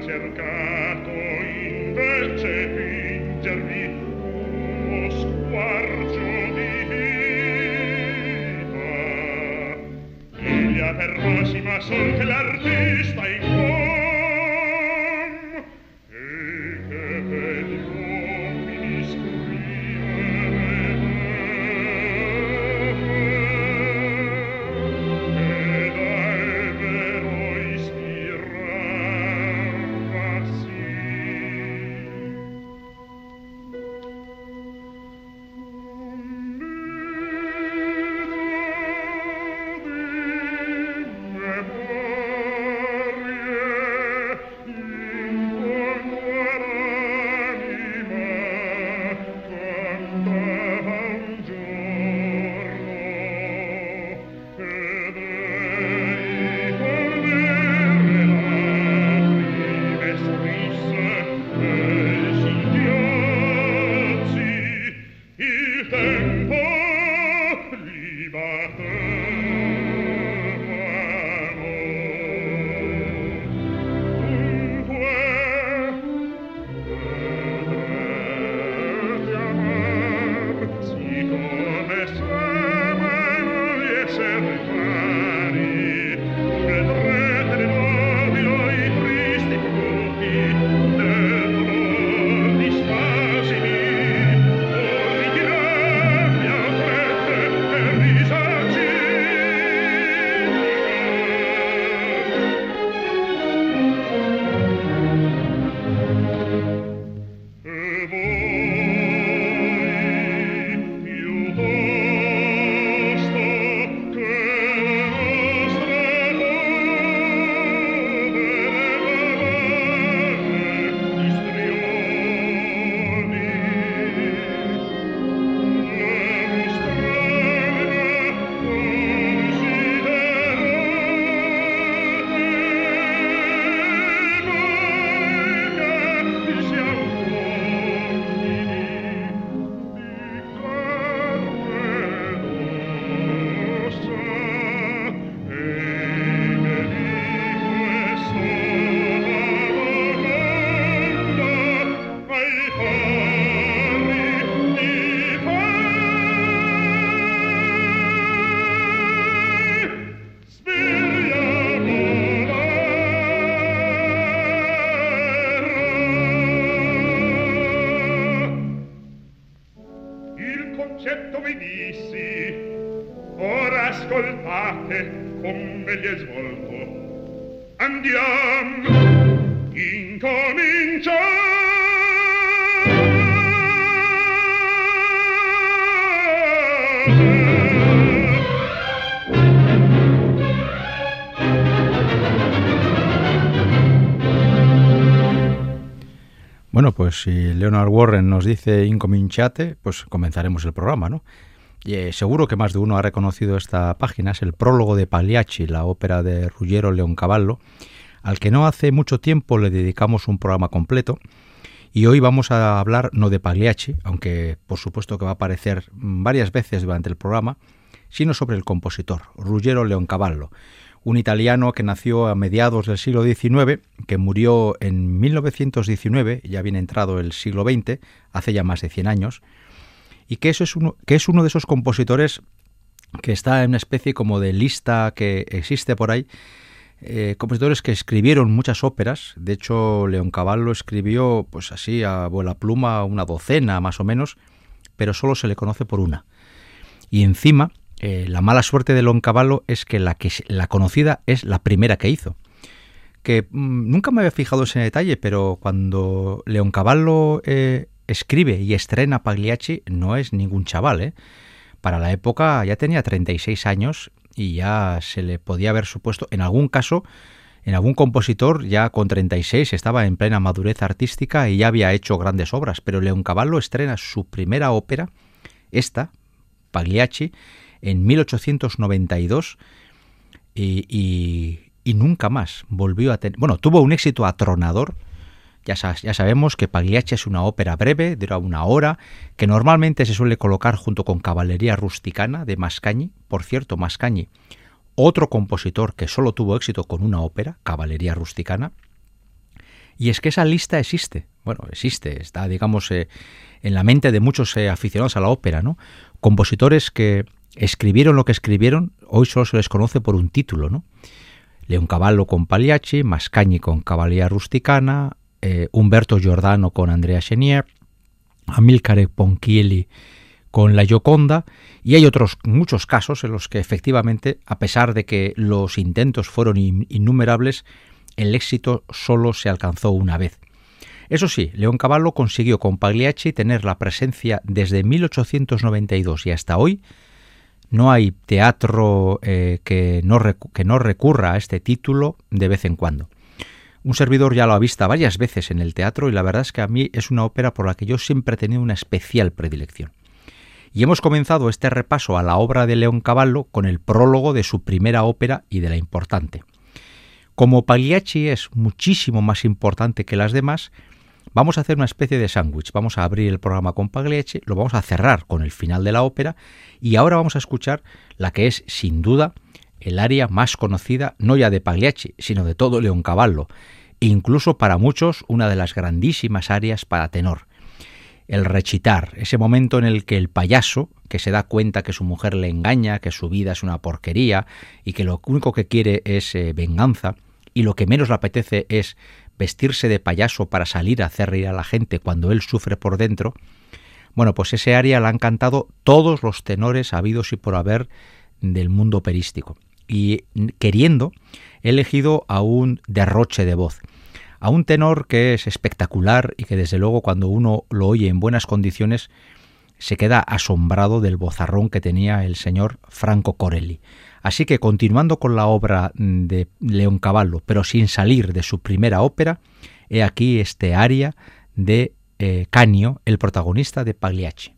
cercato invece pingervi uno squarcio di vita. Ilia per massima sol che la si Leonard Warren nos dice incominciate, pues comenzaremos el programa, ¿no? Y eh, seguro que más de uno ha reconocido esta página, es el prólogo de Pagliacci, la ópera de Ruggiero Leoncavallo, al que no hace mucho tiempo le dedicamos un programa completo. Y hoy vamos a hablar no de Pagliacci, aunque por supuesto que va a aparecer varias veces durante el programa, sino sobre el compositor, Ruggiero Leoncavallo, un italiano que nació a mediados del siglo XIX, que murió en 1919, ya bien entrado el siglo XX, hace ya más de 100 años, y que, eso es uno, que es uno de esos compositores que está en una especie como de lista que existe por ahí, eh, compositores que escribieron muchas óperas. De hecho, Leoncavallo escribió, pues así, a vuela pluma, una docena más o menos, pero solo se le conoce por una. Y encima, eh, la mala suerte de Leoncavallo es que la, que la conocida es la primera que hizo. Que mm, nunca me había fijado ese detalle, pero cuando Leoncavallo eh, escribe y estrena Pagliacci, no es ningún chaval, ¿eh? Para la época ya tenía 36 años y ya se le podía haber supuesto, en algún caso, en algún compositor ya con 36 estaba en plena madurez artística y ya había hecho grandes obras, pero Leoncavallo estrena su primera ópera, esta, Pagliacci, en 1892 y, nunca más volvió a tener... Bueno, tuvo un éxito atronador, ya, ya, sabemos que Pagliacci es una ópera breve, dura una hora, que normalmente se suele colocar junto con Caballería Rusticana de Mascagni. Por cierto, Mascagni, otro compositor que solo tuvo éxito con una ópera, Caballería Rusticana. Y es que esa lista existe. Bueno, existe, está, digamos, eh, en la mente de muchos eh, aficionados a la ópera, ¿no? Compositores que escribieron lo que escribieron, hoy solo se les conoce por un título, ¿no? Leoncavallo con Pagliacci, Mascagni con Caballería Rusticana, eh, Humberto Giordano con Andrea Chenier, Amilcare Ponchielli con La Gioconda, y hay otros muchos casos en los que efectivamente, a pesar de que los intentos fueron innumerables, el éxito solo se alcanzó una vez. Eso sí, León Cavallo consiguió con Pagliacci tener la presencia desde 1892 y hasta hoy. No hay teatro eh, que, no que no recurra a este título de vez en cuando. Un servidor ya lo ha visto varias veces en el teatro y la verdad es que a mí es una ópera por la que yo siempre he tenido una especial predilección. Y hemos comenzado este repaso a la obra de León Cavallo con el prólogo de su primera ópera y de la importante. Como Pagliacci es muchísimo más importante que las demás, vamos a hacer una especie de sándwich. Vamos a abrir el programa con Pagliacci, lo vamos a cerrar con el final de la ópera y ahora vamos a escuchar la que es, sin duda, el área más conocida no ya de Pagliacci, sino de todo Leoncavallo, e incluso para muchos una de las grandísimas áreas para tenor. El rechitar, ese momento en el que el payaso, que se da cuenta que su mujer le engaña, que su vida es una porquería y que lo único que quiere es eh, venganza, y lo que menos le apetece es vestirse de payaso para salir a hacer reír a la gente cuando él sufre por dentro, bueno, pues ese área la han cantado todos los tenores habidos y por haber del mundo operístico y queriendo he elegido a un derroche de voz, a un tenor que es espectacular y que desde luego cuando uno lo oye en buenas condiciones se queda asombrado del bozarrón que tenía el señor Franco Corelli. Así que continuando con la obra de León Cavallo, pero sin salir de su primera ópera, he aquí este aria de eh, Canio, el protagonista de Pagliacci.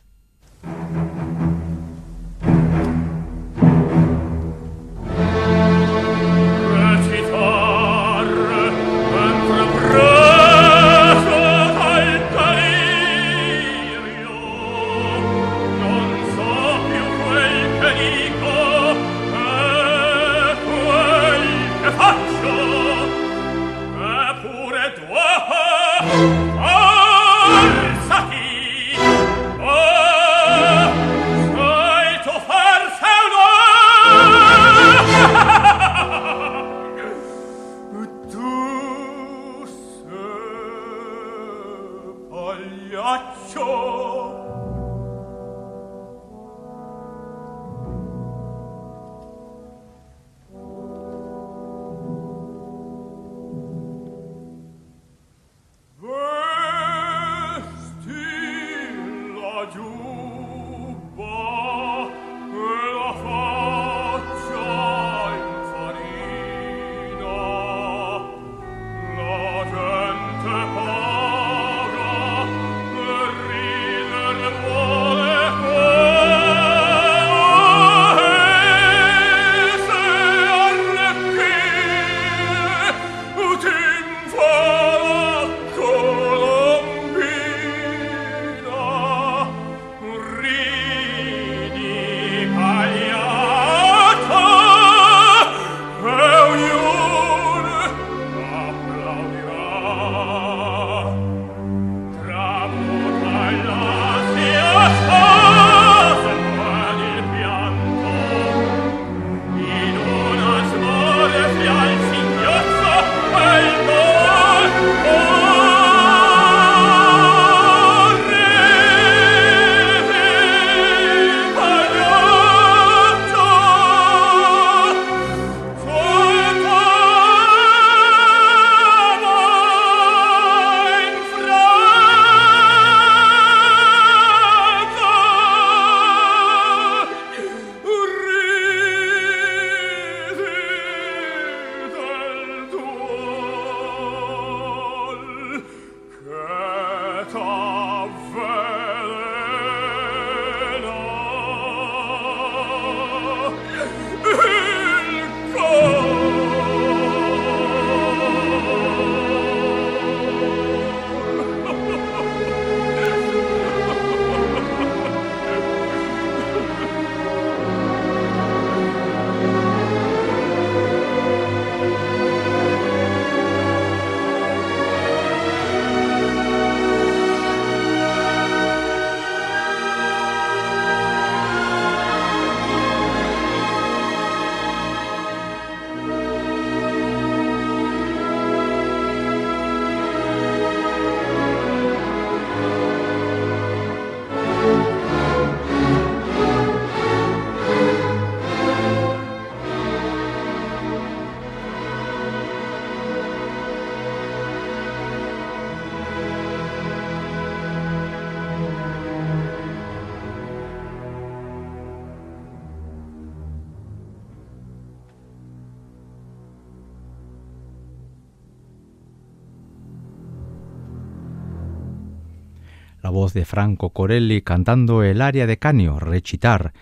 De Franco Corelli cantando el aria de Canio, Rechitar,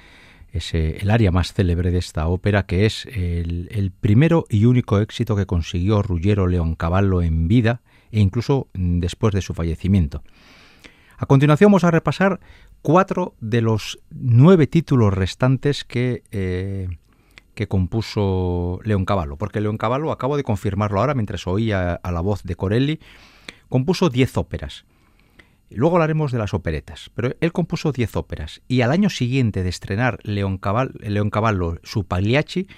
ese, el aria más célebre de esta ópera, que es el, primero y único éxito que consiguió Ruggiero Leoncavallo en vida e incluso después de su fallecimiento. A continuación vamos a repasar cuatro de los nueve títulos restantes que, eh, que compuso Leoncavallo, porque Leoncavallo, acabo de confirmarlo ahora mientras oía a la voz de Corelli, compuso diez óperas. Luego hablaremos de las operetas, pero él compuso 10 óperas y al año siguiente de estrenar León Cavallo su Pagliacci,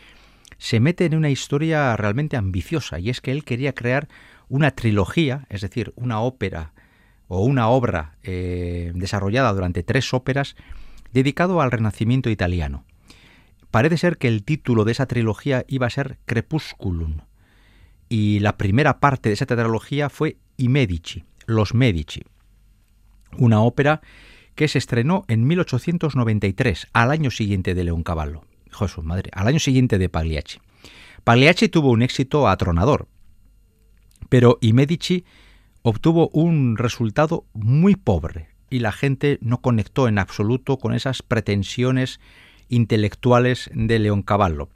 se mete en una historia realmente ambiciosa y es que él quería crear una trilogía, es decir, una ópera o una obra eh, desarrollada durante tres óperas dedicado al Renacimiento italiano. Parece ser que el título de esa trilogía iba a ser Crepusculum y la primera parte de esa trilogía fue I Medici, los Medici una ópera que se estrenó en 1893, al año siguiente de Leoncavallo. Hijo su madre, al año siguiente de Pagliacci. Pagliacci tuvo un éxito atronador, pero I Medici obtuvo un resultado muy pobre y la gente no conectó en absoluto con esas pretensiones intelectuales de Leoncavallo.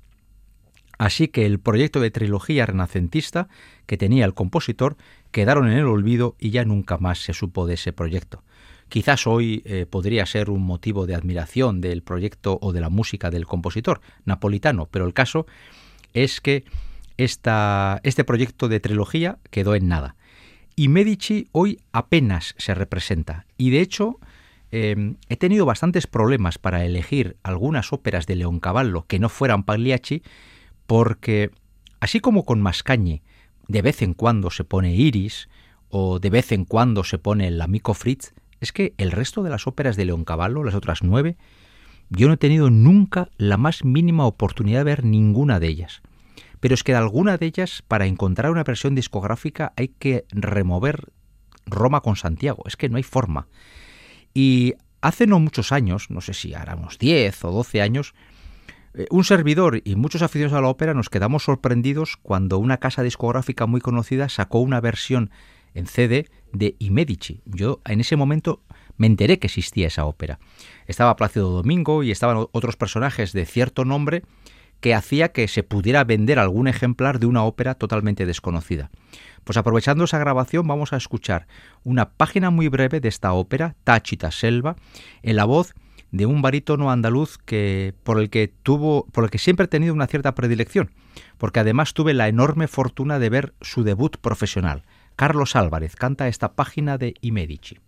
Así que el proyecto de trilogía renacentista que tenía el compositor quedaron en el olvido y ya nunca más se supo de ese proyecto. Quizás hoy eh, podría ser un motivo de admiración del proyecto o de la música del compositor napolitano, pero el caso es que este proyecto de trilogía quedó en nada. Y Medici hoy apenas se representa. Y de hecho, em, he tenido bastantes problemas para elegir algunas óperas de Leoncavallo que no fueran Pagliacci, porque así como con Mascagni de vez en cuando se pone Iris o de vez en cuando se pone el amico Fritz, es que el resto de las óperas de Leoncavallo, las otras nueve, yo no he tenido nunca la más mínima oportunidad de ver ninguna de ellas. Pero es que de alguna de ellas, para encontrar una versión discográfica, hay que remover Roma con Santiago. Es que no hay forma. Y hace no muchos años, no sé si ahora unos 10 o 12 años, eh, un servidor y muchos aficionados a la ópera nos quedamos sorprendidos cuando una casa discográfica muy conocida sacó una versión en CD de I Medici. Yo en ese momento me enteré que existía esa ópera. Estaba Plácido Domingo y estaban otros personajes de cierto nombre que hacía que se pudiera vender algún ejemplar de una ópera totalmente desconocida. Pues aprovechando esa grabación vamos a escuchar una página muy breve de esta ópera, Táchita Selva, en la voz de un barítono andaluz que por el que tuvo por el que siempre he tenido una cierta predilección, porque además tuve la enorme fortuna de ver su debut profesional. Carlos Álvarez canta esta página de I Medici.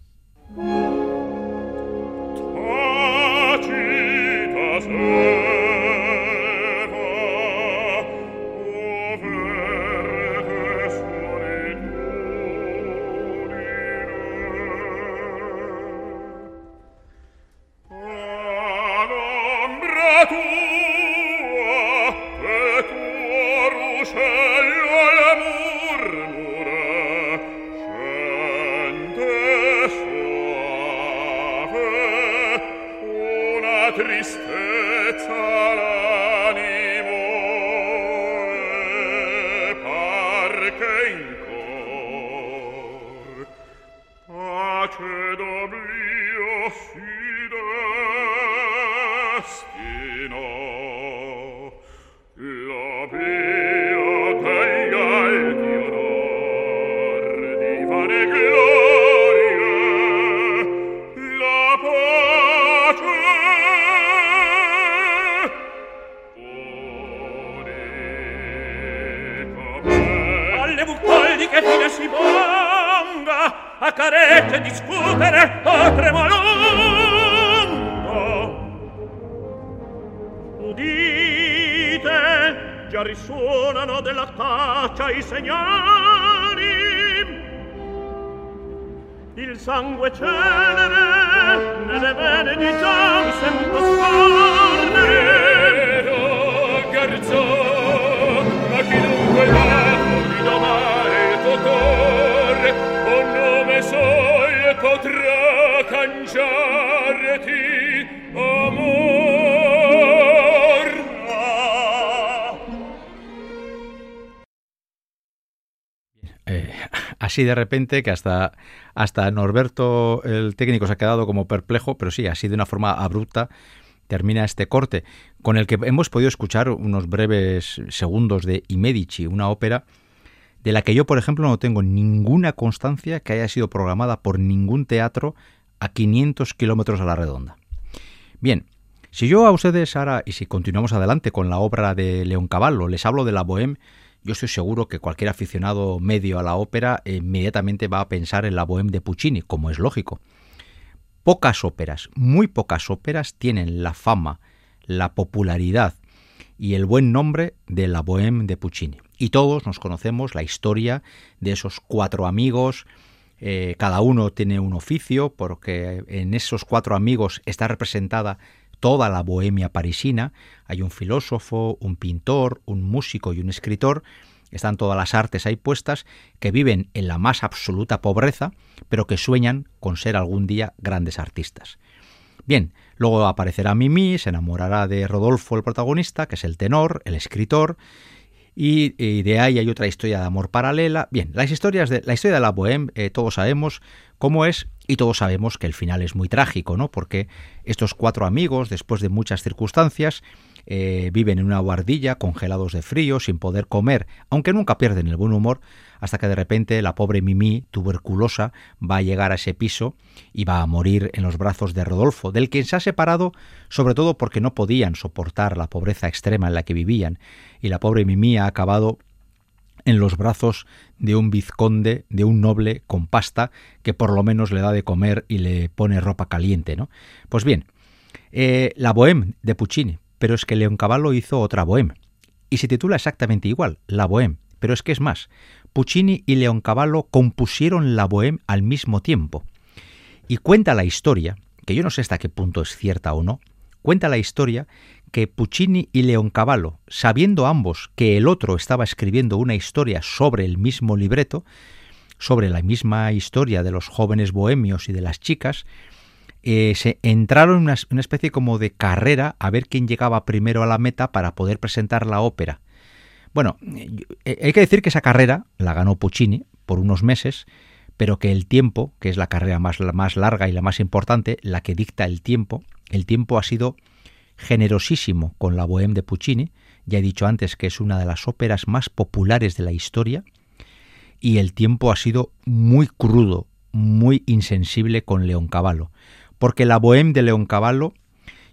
Así de repente que hasta, hasta Norberto, el técnico, se ha quedado como perplejo, pero sí, así de una forma abrupta termina este corte, con el que hemos podido escuchar unos breves segundos de I Medici, una ópera de la que yo, por ejemplo, no tengo ninguna constancia que haya sido programada por ningún teatro a 500 kilómetros a la redonda. Bien, si yo a ustedes ahora, y si continuamos adelante con la obra de León Cavallo, les hablo de la Bohème, yo estoy seguro que cualquier aficionado medio a la ópera inmediatamente va a pensar en la Bohème de Puccini, como es lógico. Pocas óperas, muy pocas óperas tienen la fama, la popularidad y el buen nombre de la Bohème de Puccini. Y todos nos conocemos la historia de esos cuatro amigos, eh, cada uno tiene un oficio, porque en esos cuatro amigos está representada toda la bohemia parisina. Hay un filósofo, un pintor, un músico y un escritor. Están todas las artes ahí puestas, que viven en la más absoluta pobreza, pero que sueñan con ser algún día grandes artistas. Bien, luego aparecerá Mimi, se enamorará de Rodolfo, el protagonista, que es el tenor, el escritor, y, de ahí hay otra historia de amor paralela. Bien, las historias de la historia de la Bohème, eh, todos sabemos cómo es y todos sabemos que el final es muy trágico, ¿no? Porque estos cuatro amigos, después de muchas circunstancias, eh, viven en una guardilla, congelados de frío, sin poder comer, aunque nunca pierden el buen humor, hasta que de repente la pobre Mimi, tuberculosa, va a llegar a ese piso y va a morir en los brazos de Rodolfo, del quien se ha separado sobre todo porque no podían soportar la pobreza extrema en la que vivían, y la pobre Mimi ha acabado en los brazos de un vizconde, de un noble con pasta, que por lo menos le da de comer y le pone ropa caliente, ¿no? Pues bien, eh, la Bohème de Puccini, pero es que Leoncavallo hizo otra Bohème, y se titula exactamente igual, La Bohème, pero es que es más, Puccini y Leoncavallo compusieron la Bohème al mismo tiempo, y cuenta la historia, que yo no sé hasta qué punto es cierta o no, cuenta la historia que Puccini y Leoncavallo, sabiendo ambos que el otro estaba escribiendo una historia sobre el mismo libreto, sobre la misma historia de los jóvenes bohemios y de las chicas, eh, se entraron en una, una, especie como de carrera a ver quién llegaba primero a la meta para poder presentar la ópera. Bueno, eh, hay que decir que esa carrera la ganó Puccini por unos meses, pero que el tiempo, que es la carrera más, la más larga y la más importante, la que dicta el tiempo, el tiempo ha sido generosísimo con la Bohème de Puccini, ya he dicho antes que es una de las óperas más populares de la historia, y el tiempo ha sido muy crudo, muy insensible con Leoncavallo, porque la Bohème de Leoncavallo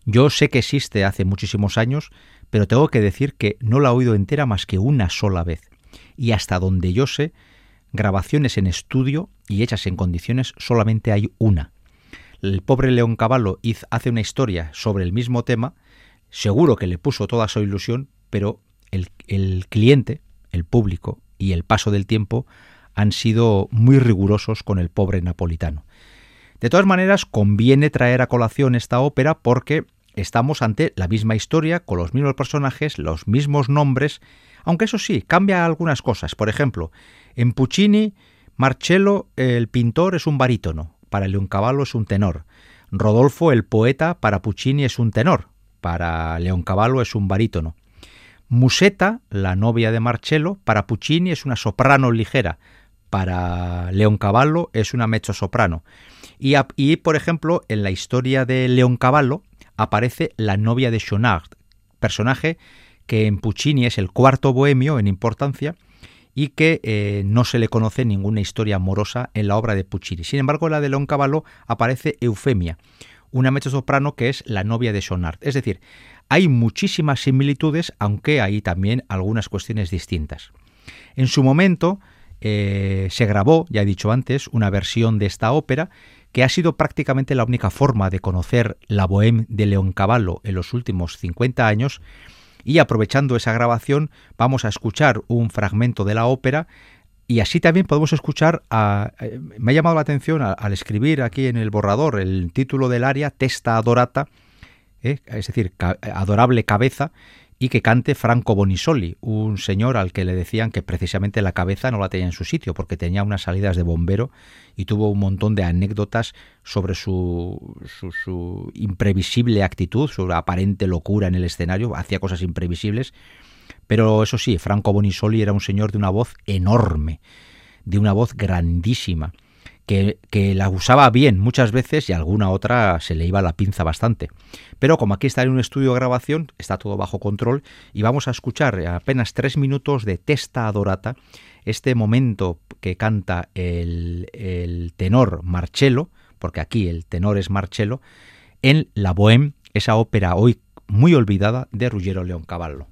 yo sé que existe hace muchísimos años, pero tengo que decir que no la he oído entera más que una sola vez, y hasta donde yo sé, grabaciones en estudio y hechas en condiciones solamente hay una, el pobre León Caballo hace una historia sobre el mismo tema, seguro que le puso toda su ilusión, pero el, el cliente, el público y el paso del tiempo han sido muy rigurosos con el pobre napolitano. De todas maneras, conviene traer a colación esta ópera porque estamos ante la misma historia, con los mismos personajes, los mismos nombres, aunque eso sí, cambia algunas cosas. Por ejemplo, en Puccini, Marcello, el pintor, es un barítono, para Leoncavallo es un tenor. Rodolfo, el poeta, para Puccini es un tenor, para Leoncavallo es un barítono. Musetta, la novia de Marcello, para Puccini es una soprano ligera, para Leoncavallo es una mezzo soprano. Y, por ejemplo, en la historia de León Cavallo aparece la novia de Chonard, personaje que en Puccini es el cuarto bohemio en importancia y que eh, no se le conoce ninguna historia amorosa en la obra de Puccini. Sin embargo, en la de León Cavallo aparece Eufemia, una soprano que es la novia de Chonard. Es decir, hay muchísimas similitudes, aunque hay también algunas cuestiones distintas. En su momento eh, se grabó, ya he dicho antes, una versión de esta ópera que ha sido prácticamente la única forma de conocer la Bohème de León Cavallo en los últimos 50 años, y aprovechando esa grabación vamos a escuchar un fragmento de la ópera. Y así también podemos escuchar, a, eh, me ha llamado la atención al escribir aquí en el borrador el título del aria, Testa Adorata, eh, es decir, adorable cabeza, y que cante Franco Bonisoli, un señor al que le decían que precisamente la cabeza no la tenía en su sitio porque tenía unas salidas de bombero y tuvo un montón de anécdotas sobre su, su, imprevisible actitud, su aparente locura en el escenario, hacía cosas imprevisibles, pero eso sí, Franco Bonisoli era un señor de una voz enorme, de una voz grandísima que, la usaba bien muchas veces y alguna otra se le iba la pinza bastante. Pero como aquí está en un estudio de grabación, está todo bajo control y vamos a escuchar apenas tres minutos de Testa Adorata, este momento que canta el, el tenor Marcello, porque aquí el tenor es Marcello, en La Bohème, esa ópera hoy muy olvidada de Ruggiero Leoncavallo.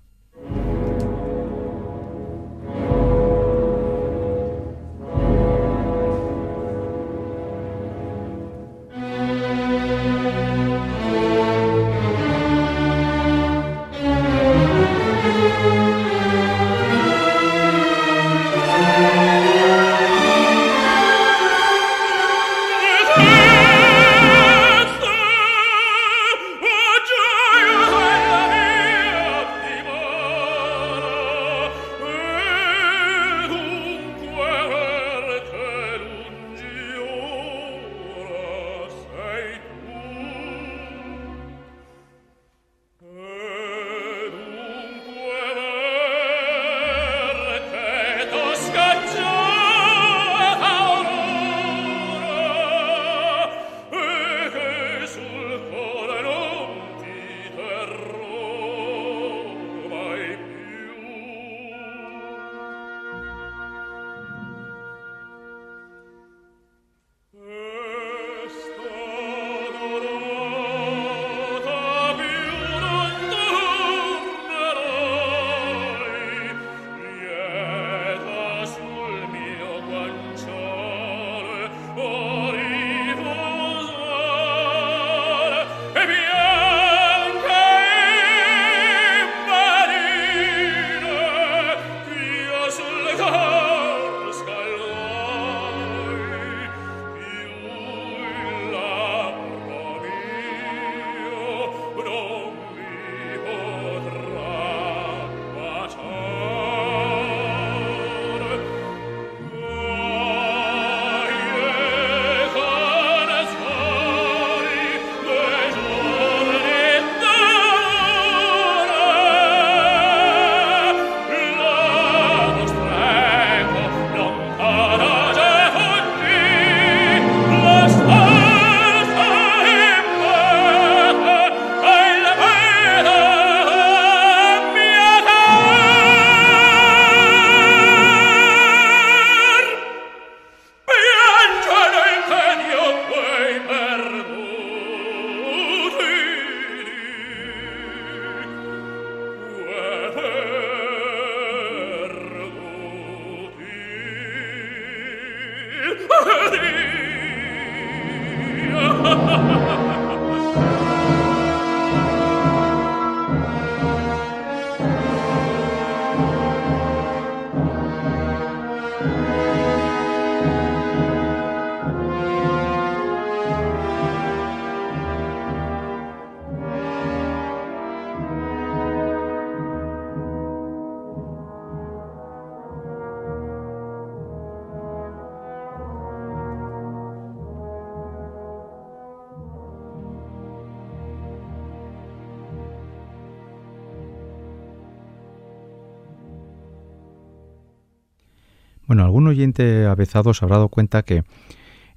Bueno, algún oyente avezado se habrá dado cuenta que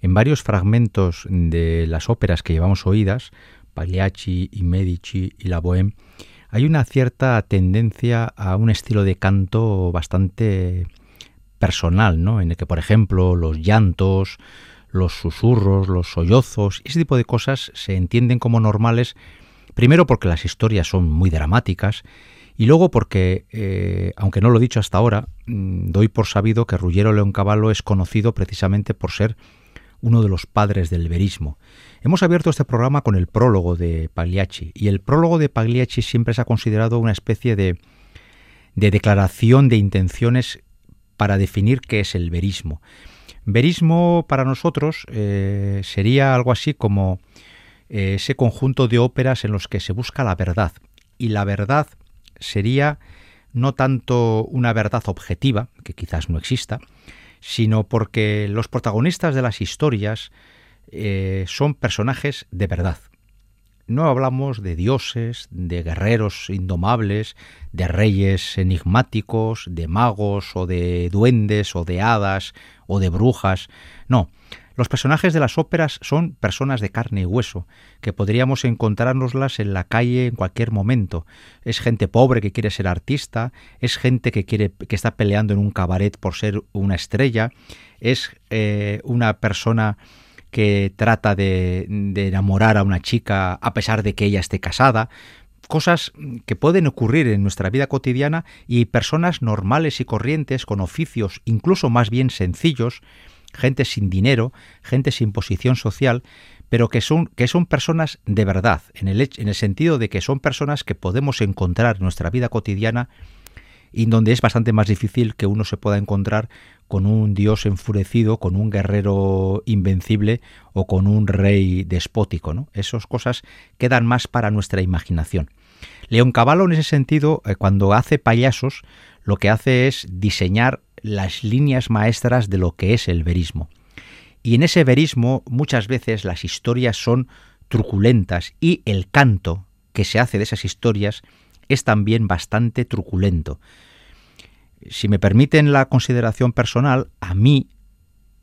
en varios fragmentos de las óperas que llevamos oídas, Pagliacci y Medici y la Bohème, hay una cierta tendencia a un estilo de canto bastante personal, ¿no? En el que, por ejemplo, los llantos, los susurros, los sollozos, ese tipo de cosas se entienden como normales, primero porque las historias son muy dramáticas y luego porque, eh, aunque no lo he dicho hasta ahora, mm, doy por sabido que Ruggiero Leoncavallo es conocido precisamente por ser uno de los padres del verismo. Hemos abierto este programa con el prólogo de Pagliacci y el prólogo de Pagliacci siempre se ha considerado una especie de, de declaración de intenciones para definir qué es el verismo. Verismo para nosotros eh, sería algo así como eh, ese conjunto de óperas en los que se busca la verdad. Y la verdad sería no tanto una verdad objetiva, que quizás no exista, sino porque los protagonistas de las historias eh, son personajes de verdad. No hablamos de dioses, de guerreros indomables, de reyes enigmáticos, de magos o de duendes o de hadas o de brujas. No, los personajes de las óperas son personas de carne y hueso, que podríamos encontrárnoslas en la calle en cualquier momento. Es gente pobre que quiere ser artista, es gente que quiere que está peleando en un cabaret por ser una estrella, es eh, una persona que trata de, de enamorar a una chica a pesar de que ella esté casada cosas que pueden ocurrir en nuestra vida cotidiana y personas normales y corrientes con oficios incluso más bien sencillos, gente sin dinero, gente sin posición social, pero que son, que son personas de verdad, en el, en el sentido de que son personas que podemos encontrar en nuestra vida cotidiana y donde es bastante más difícil que uno se pueda encontrar con un dios enfurecido, con un guerrero invencible o con un rey despótico. ¿no? Esas cosas quedan más para nuestra imaginación. León Cavallo, en ese sentido, eh, cuando hace payasos, lo que hace es diseñar las líneas maestras de lo que es el verismo. Y en ese verismo muchas veces las historias son truculentas y el canto que se hace de esas historias es también bastante truculento. Si me permiten la consideración personal, a mí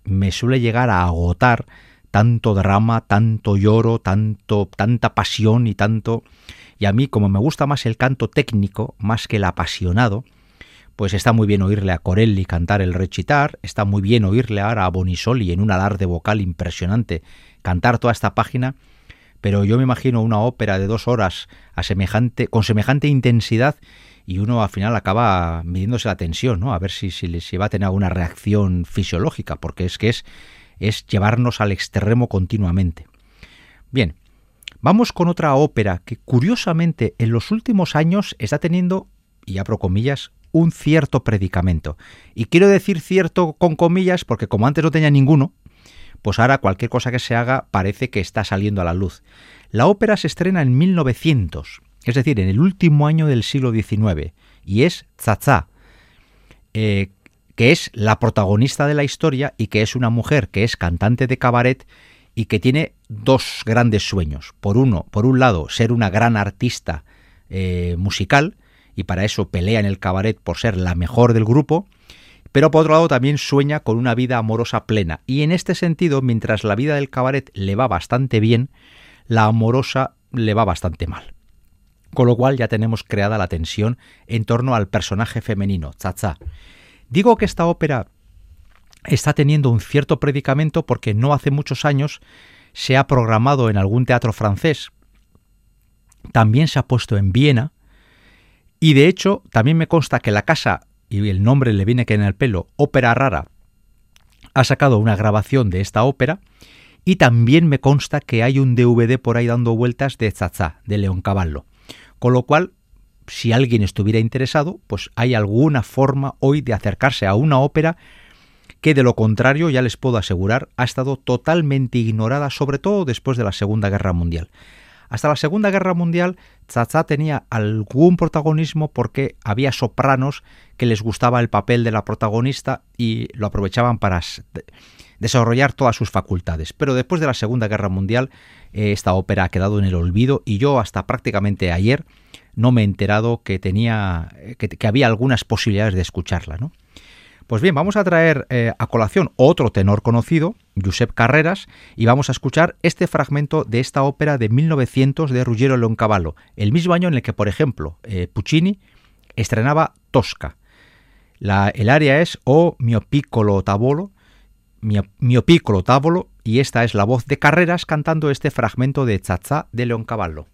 me suele llegar a agotar tanto drama, tanto lloro, tanto tanta pasión y tanto y a mí como me gusta más el canto técnico más que el apasionado, pues está muy bien oírle a Corelli cantar el recitar, está muy bien oírle ahora a Bonisoli en un alarde vocal impresionante cantar toda esta página, pero yo me imagino una ópera de dos horas a semejante, con semejante intensidad y uno al final acaba midiéndose la tensión, ¿no? A ver si, si, si va a tener alguna reacción fisiológica, porque es que es, es llevarnos al extremo continuamente. Bien, vamos con otra ópera que curiosamente en los últimos años está teniendo, y abro comillas, un cierto predicamento. Y quiero decir cierto con comillas porque como antes no tenía ninguno, pues ahora cualquier cosa que se haga parece que está saliendo a la luz. La ópera se estrena en 1900, es decir, en el último año del siglo XIX, y es Tza eh, que es la protagonista de la historia y que es una mujer que es cantante de cabaret y que tiene dos grandes sueños. Por uno, por un lado, ser una gran artista eh, musical, y para eso pelea en el cabaret por ser la mejor del grupo, pero por otro lado también sueña con una vida amorosa plena. Y en este sentido, mientras la vida del cabaret le va bastante bien, la amorosa le va bastante mal. Con lo cual ya tenemos creada la tensión en torno al personaje femenino, Chacha. Digo que esta ópera está teniendo un cierto predicamento porque no hace muchos años se ha programado en algún teatro francés, también se ha puesto en Viena, y de hecho, también me consta que la casa, y el nombre le viene que en el pelo, Ópera Rara, ha sacado una grabación de esta ópera. Y también me consta que hay un DVD por ahí dando vueltas de Chacha, de León Caballo. Con lo cual, si alguien estuviera interesado, pues hay alguna forma hoy de acercarse a una ópera que de lo contrario, ya les puedo asegurar, ha estado totalmente ignorada, sobre todo después de la Segunda Guerra Mundial. Hasta la Segunda Guerra Mundial, Chacha tenía algún protagonismo porque había sopranos que les gustaba el papel de la protagonista y lo aprovechaban para desarrollar todas sus facultades. Pero después de la Segunda Guerra Mundial, eh, esta ópera ha quedado en el olvido y yo hasta prácticamente ayer no me he enterado que tenía que, había algunas posibilidades de escucharla, ¿no? Pues bien, vamos a traer eh, a colación otro tenor conocido, Josep Carreras, y vamos a escuchar este fragmento de esta ópera de 1900 de Ruggiero Leoncavallo, el mismo año en el que, por ejemplo, eh, Puccini estrenaba Tosca. La, el área es O mio piccolo tavolo, mio, piccolo tavolo, y esta es la voz de Carreras cantando este fragmento de Chacha de Leoncavallo.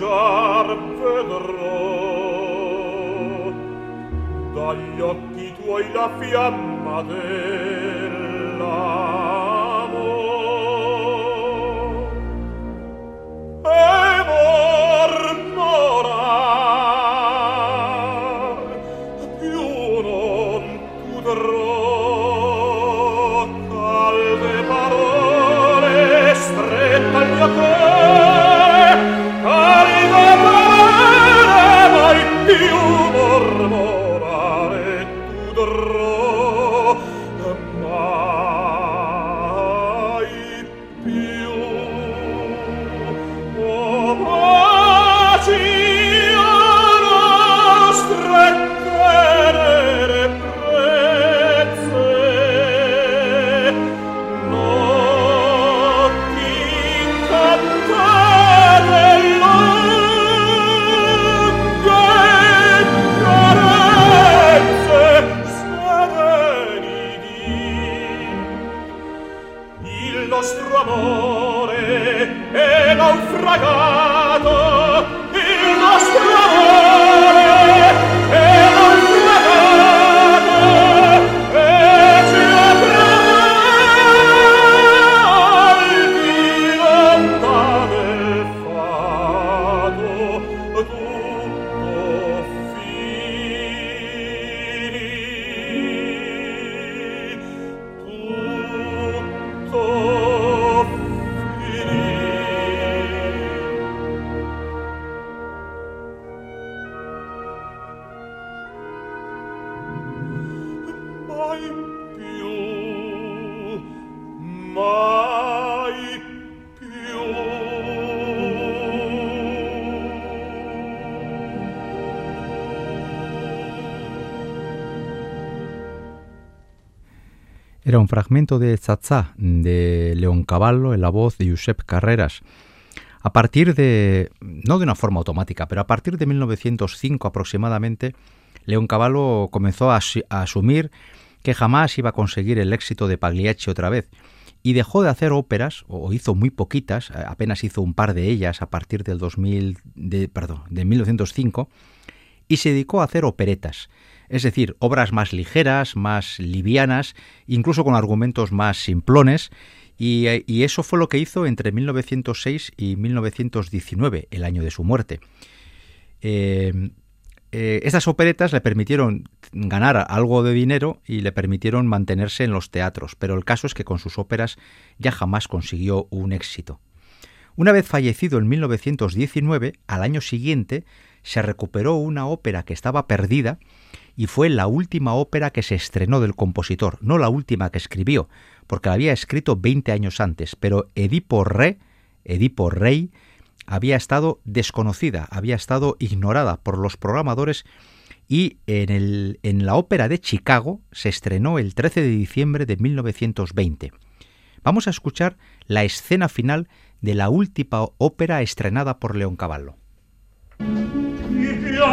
mangiar vedrò dagli occhi tuoi la fiamma dell'amo e mormora più non pudrò. Calde parole stretta il mio cuore. Era un fragmento de Tzatzá de León Caballo en la voz de Josep Carreras. A partir de, no de una forma automática, pero a partir de 1905 aproximadamente, León Caballo comenzó a, a asumir que jamás iba a conseguir el éxito de Pagliacci otra vez y dejó de hacer óperas, o hizo muy poquitas, apenas hizo un par de ellas a partir del 2000, de, perdón, de 1905, y se dedicó a hacer operetas, es decir, obras más ligeras, más livianas, incluso con argumentos más simplones, y, eso fue lo que hizo entre 1906 y 1919, el año de su muerte. Eh, eh, estas operetas le permitieron ganar algo de dinero y le permitieron mantenerse en los teatros, pero el caso es que con sus óperas ya jamás consiguió un éxito. Una vez fallecido en 1919, al año siguiente se recuperó una ópera que estaba perdida y fue la última ópera que se estrenó del compositor, no la última que escribió, porque la había escrito 20 años antes, pero Edipo Edipo Rey, había estado desconocida, había estado ignorada por los programadores y en, en la ópera de Chicago se estrenó el 13 de diciembre de 1920. Vamos a escuchar la escena final de la última ópera estrenada por León Cavallo.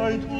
I'd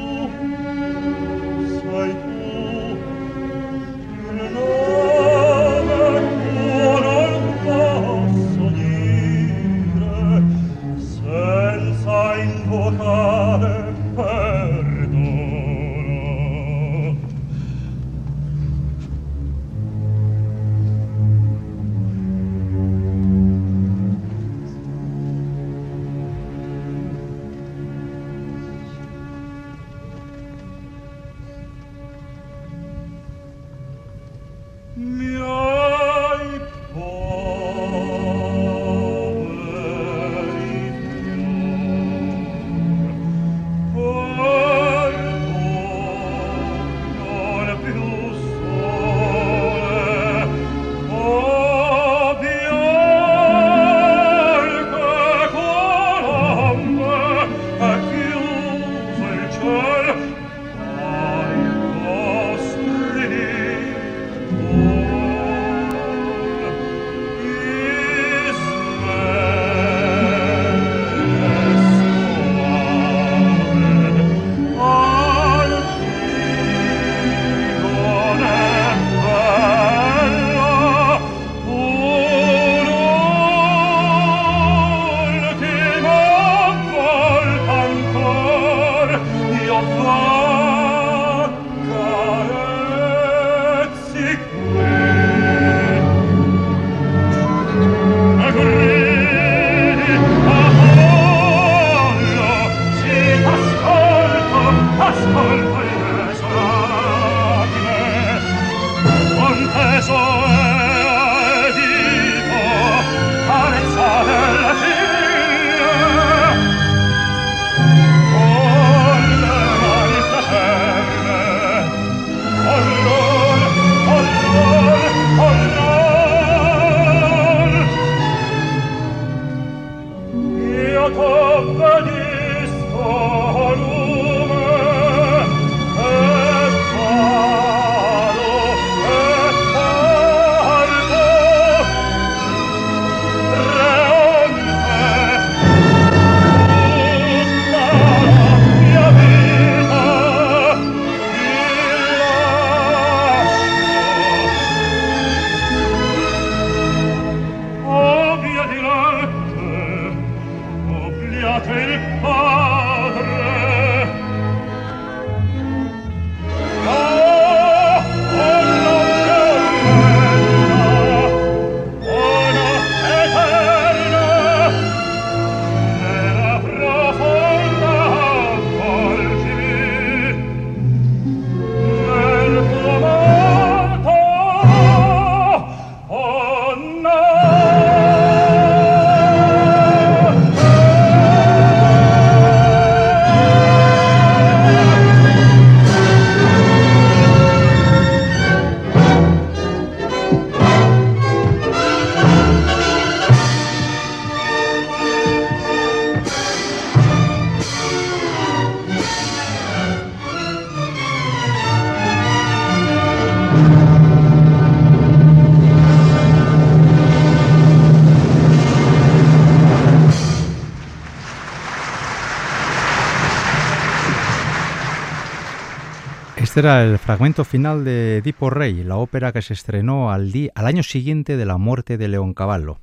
Era el fragmento final de Edipo Rey, la ópera que se estrenó al, al año siguiente de la muerte de León Cavallo.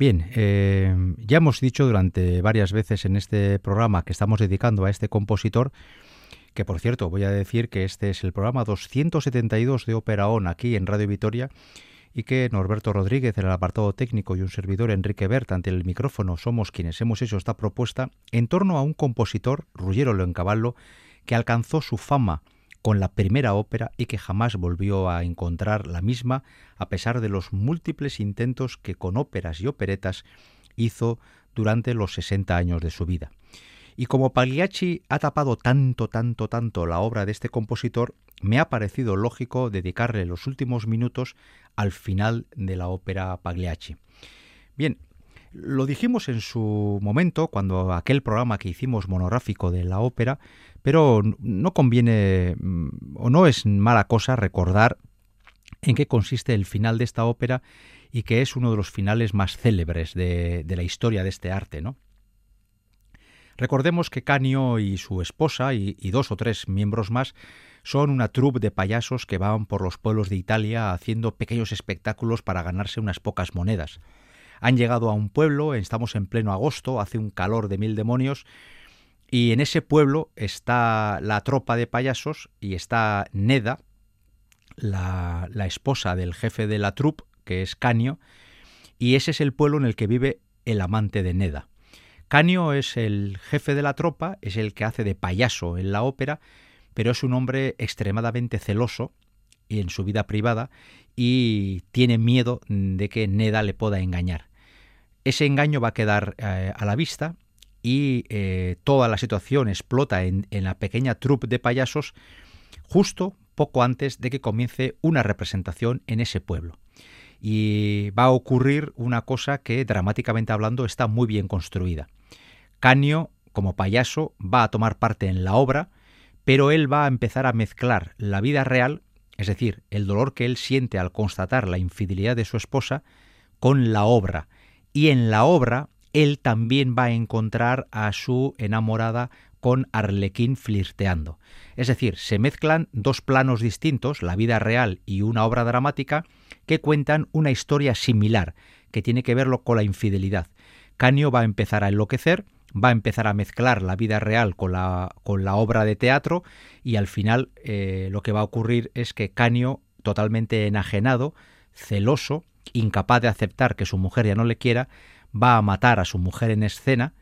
Bien, eh, ya hemos dicho durante varias veces en este programa que estamos dedicando a este compositor, que por cierto voy a decir que este es el programa 272 de Ópera ON aquí en Radio Vitoria y que Norberto Rodríguez en el apartado técnico y un servidor Enrique Bert ante el micrófono somos quienes hemos hecho esta propuesta en torno a un compositor, Ruggiero Leoncavallo, que alcanzó su fama con la primera ópera y que jamás volvió a encontrar la misma a pesar de los múltiples intentos que con óperas y operetas hizo durante los 60 años de su vida. Y como Pagliacci ha tapado tanto, tanto, tanto la obra de este compositor, me ha parecido lógico dedicarle los últimos minutos al final de la ópera Pagliacci. Bien, lo dijimos en su momento, cuando aquel programa que hicimos monográfico de la ópera, pero no conviene mm, o no es mala cosa recordar en qué consiste el final de esta ópera y que es uno de los finales más célebres de, la historia de este arte, ¿no? Recordemos que Canio y su esposa y, y, dos o tres miembros más son una troupe de payasos que van por los pueblos de Italia haciendo pequeños espectáculos para ganarse unas pocas monedas. Han llegado a un pueblo, estamos en pleno agosto, hace un calor de mil demonios, y en ese pueblo está la tropa de payasos y está Neda, la, esposa del jefe de la troupe, que es Canio, y ese es el pueblo en el que vive el amante de Neda. Canio es el jefe de la tropa, es el que hace de payaso en la ópera, pero es un hombre extremadamente celoso en su vida privada y tiene miedo de que Neda le pueda engañar. Ese engaño va a quedar eh, a la vista y eh, toda la situación explota en, la pequeña troupe de payasos justo poco antes de que comience una representación en ese pueblo. Y va a ocurrir una cosa que dramáticamente hablando está muy bien construida. Canio, como payaso, va a tomar parte en la obra, pero él va a empezar a mezclar la vida real, es decir, el dolor que él siente al constatar la infidelidad de su esposa, con la obra, y en la obra él también va a encontrar a su enamorada con Arlequín flirteando. Es decir, se mezclan dos planos distintos, la vida real y una obra dramática, que cuentan una historia similar, que tiene que verlo con la infidelidad. Canio va a empezar a enloquecer, va a empezar a mezclar la vida real con la, con la obra de teatro y al final eh, lo que va a ocurrir es que Canio, totalmente enajenado, celoso, incapaz de aceptar que su mujer ya no le quiera, va a matar a su mujer en escena,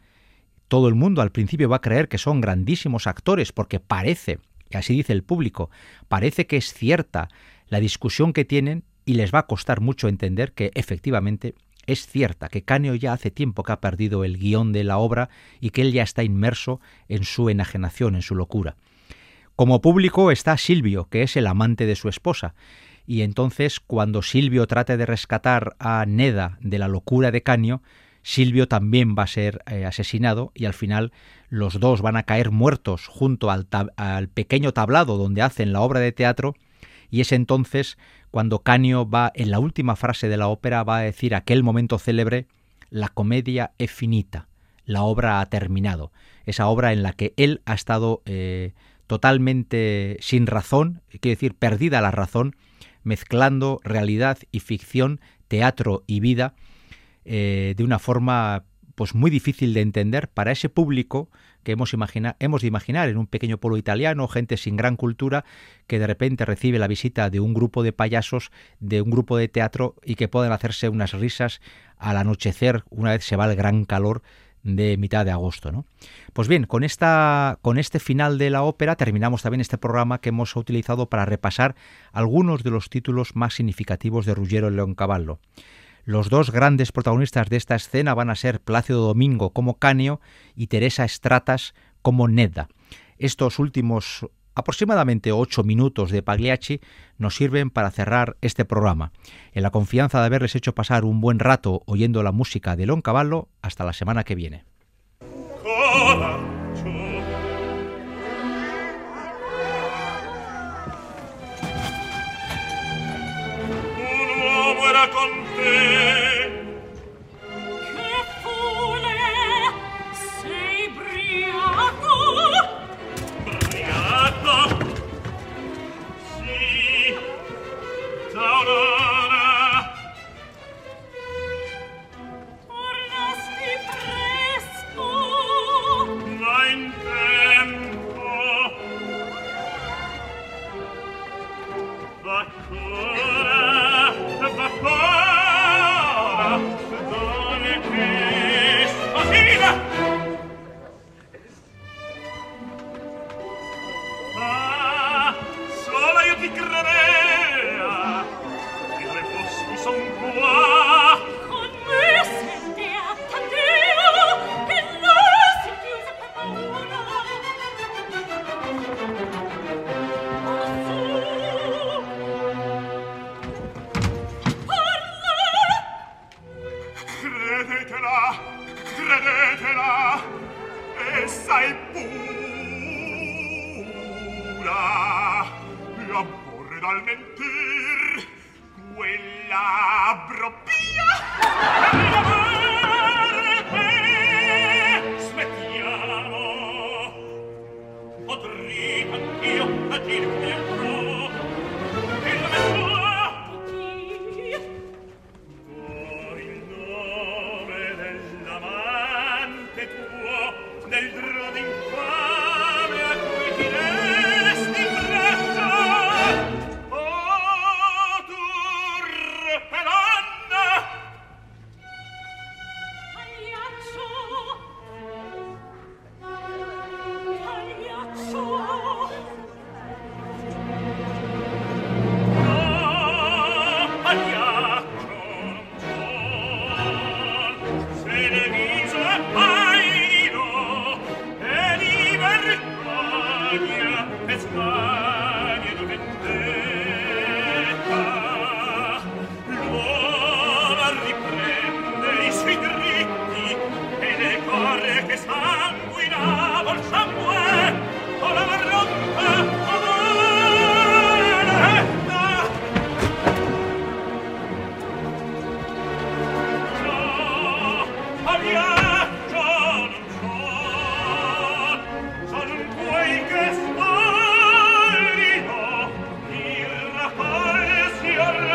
todo el mundo al principio va a creer que son grandísimos actores porque parece, y así dice el público, parece que es cierta la discusión que tienen y les va a costar mucho entender que efectivamente es cierta, que Canio ya hace tiempo que ha perdido el guion de la obra y que él ya está inmerso en su enajenación, en su locura. Como público está Silvio, que es el amante de su esposa, y entonces cuando Silvio trate de rescatar a Neda de la locura de Canio, Silvio también va a ser eh, asesinado y al final los dos van a caer muertos junto al, al, pequeño tablado donde hacen la obra de teatro. Y es entonces cuando Canio va en la última frase de la ópera va a decir aquel momento célebre la comedia es finita, la obra ha terminado, esa obra en la que él ha estado eh, totalmente sin razón, quiere decir perdida la razón, mezclando realidad y ficción, teatro y vida, eh, de una forma pues muy difícil de entender para ese público que hemos, hemos de imaginar en un pequeño pueblo italiano, gente sin gran cultura, que de repente recibe la visita de un grupo de payasos, de un grupo de teatro y que pueden hacerse unas risas al anochecer, una vez se va el gran calor de mitad de agosto. ¿no? Pues bien, con, esta, con este final de la ópera terminamos también este programa que hemos utilizado para repasar algunos de los títulos más significativos de Ruggiero Leoncavallo. Los dos grandes protagonistas de esta escena van a ser Plácido Domingo como Canio y Teresa Estratas como Neda. Estos últimos Aproximadamente ocho minutos de Pagliacci nos sirven para cerrar este programa. En la confianza de haberles hecho pasar un buen rato oyendo la música de Cavallo, hasta la semana que viene.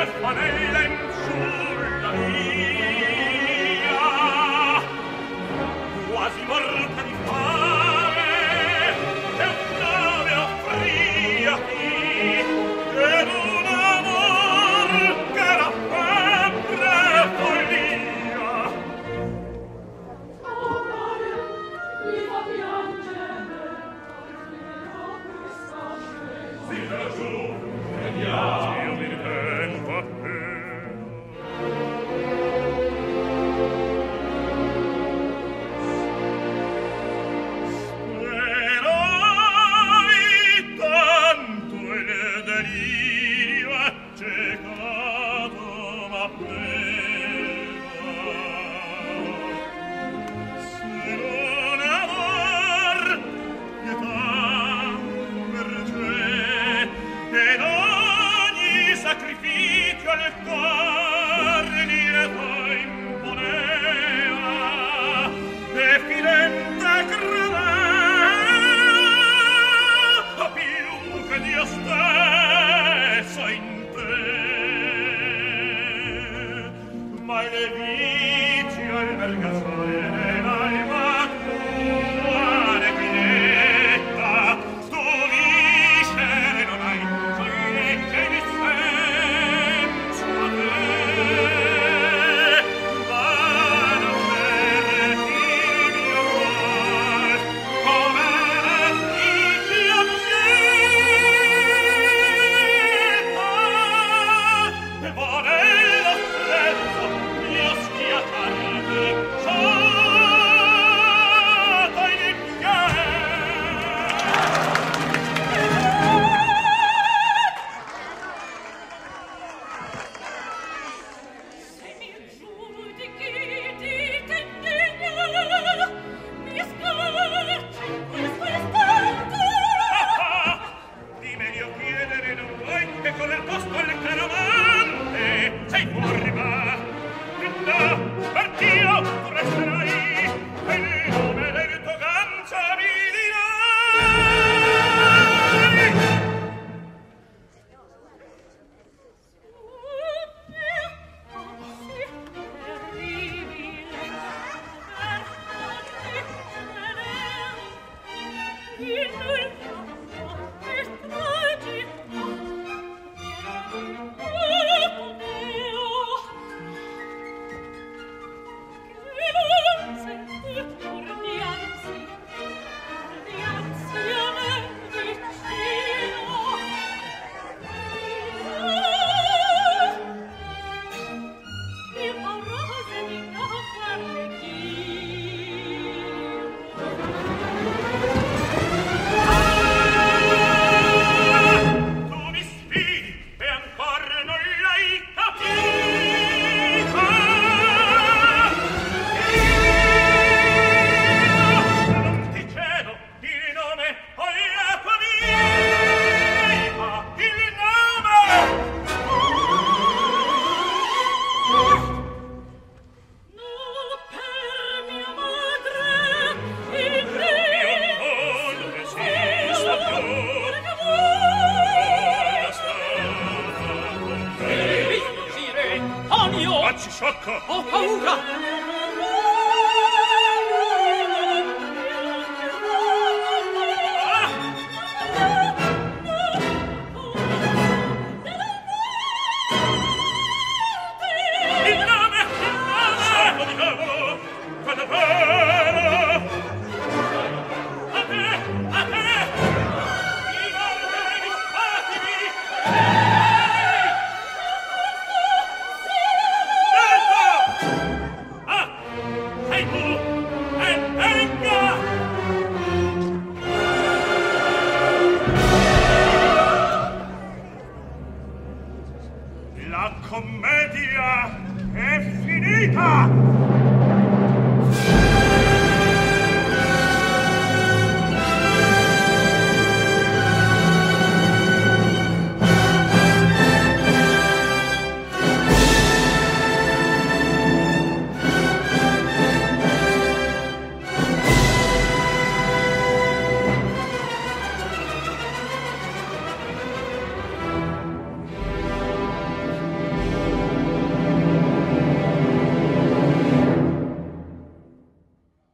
fa lei sulla via